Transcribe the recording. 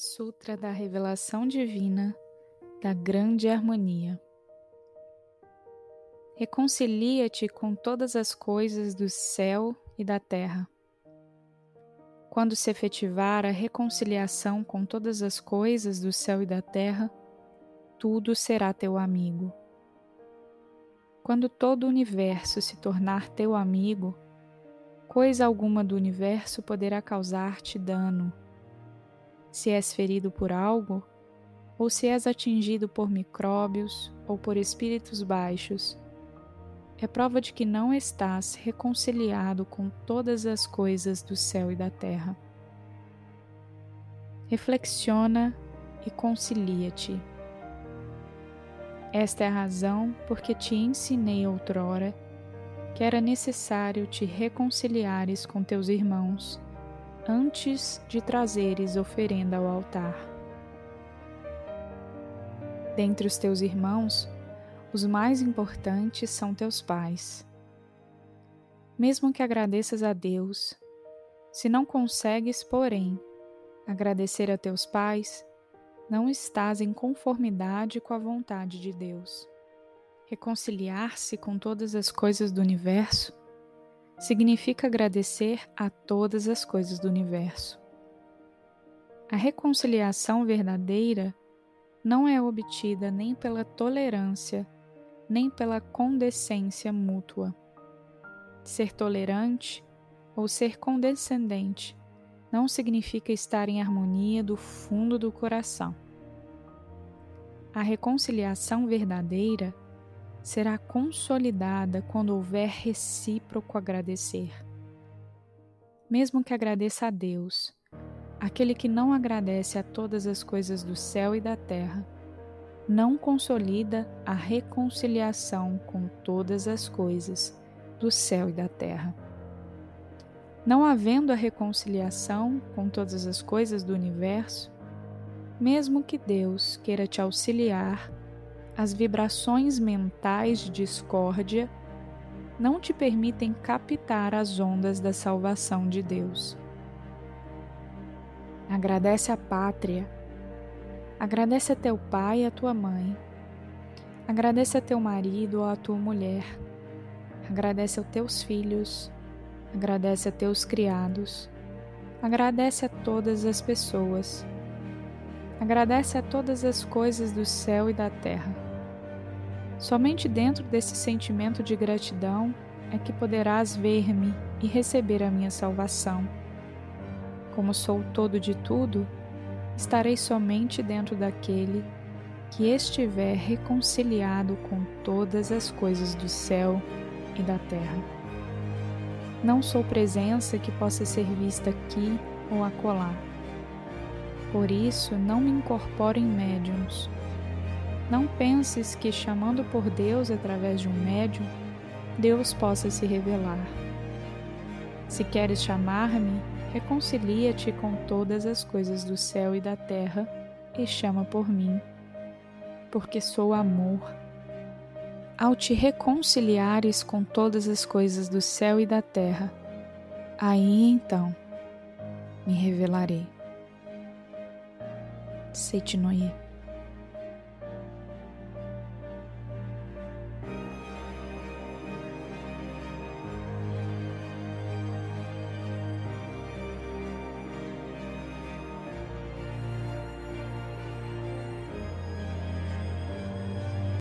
Sutra da Revelação Divina da Grande Harmonia. Reconcilia-te com todas as coisas do céu e da terra. Quando se efetivar a reconciliação com todas as coisas do céu e da terra, tudo será teu amigo. Quando todo o universo se tornar teu amigo, coisa alguma do universo poderá causar-te dano se és ferido por algo, ou se és atingido por micróbios ou por espíritos baixos, é prova de que não estás reconciliado com todas as coisas do céu e da terra. Reflexiona e concilia-te. Esta é a razão porque te ensinei outrora que era necessário te reconciliares com teus irmãos antes de trazeres oferenda ao altar. Dentre os teus irmãos, os mais importantes são teus pais. Mesmo que agradeças a Deus, se não consegues, porém, agradecer a teus pais, não estás em conformidade com a vontade de Deus. Reconciliar-se com todas as coisas do universo significa agradecer a todas as coisas do universo. A reconciliação verdadeira não é obtida nem pela tolerância, nem pela condescência mútua. Ser tolerante ou ser condescendente não significa estar em harmonia do fundo do coração. A reconciliação verdadeira será consolidada quando houver recíproco agradecer. Mesmo que agradeça a Deus, aquele que não agradece a todas as coisas do céu e da terra, não consolida a reconciliação com todas as coisas do céu e da terra. Não havendo a reconciliação com todas as coisas do universo, mesmo que Deus queira te auxiliar as vibrações mentais de discórdia não te permitem captar as ondas da salvação de Deus. Agradece a pátria, agradece a teu pai e a tua mãe, agradece a teu marido ou a tua mulher, agradece a teus filhos, agradece a teus criados, agradece a todas as pessoas, agradece a todas as coisas do céu e da terra Somente dentro desse sentimento de gratidão é que poderás ver-me e receber a minha salvação. Como sou todo de tudo, estarei somente dentro daquele que estiver reconciliado com todas as coisas do céu e da terra. Não sou presença que possa ser vista aqui ou acolá. Por isso, não me incorporo em médiums não penses que, chamando por Deus através de um médium, Deus possa se revelar. Se queres chamar-me, reconcilia-te com todas as coisas do céu e da terra e chama por mim, porque sou amor. Ao te reconciliares com todas as coisas do céu e da terra, aí então me revelarei. Seitinoye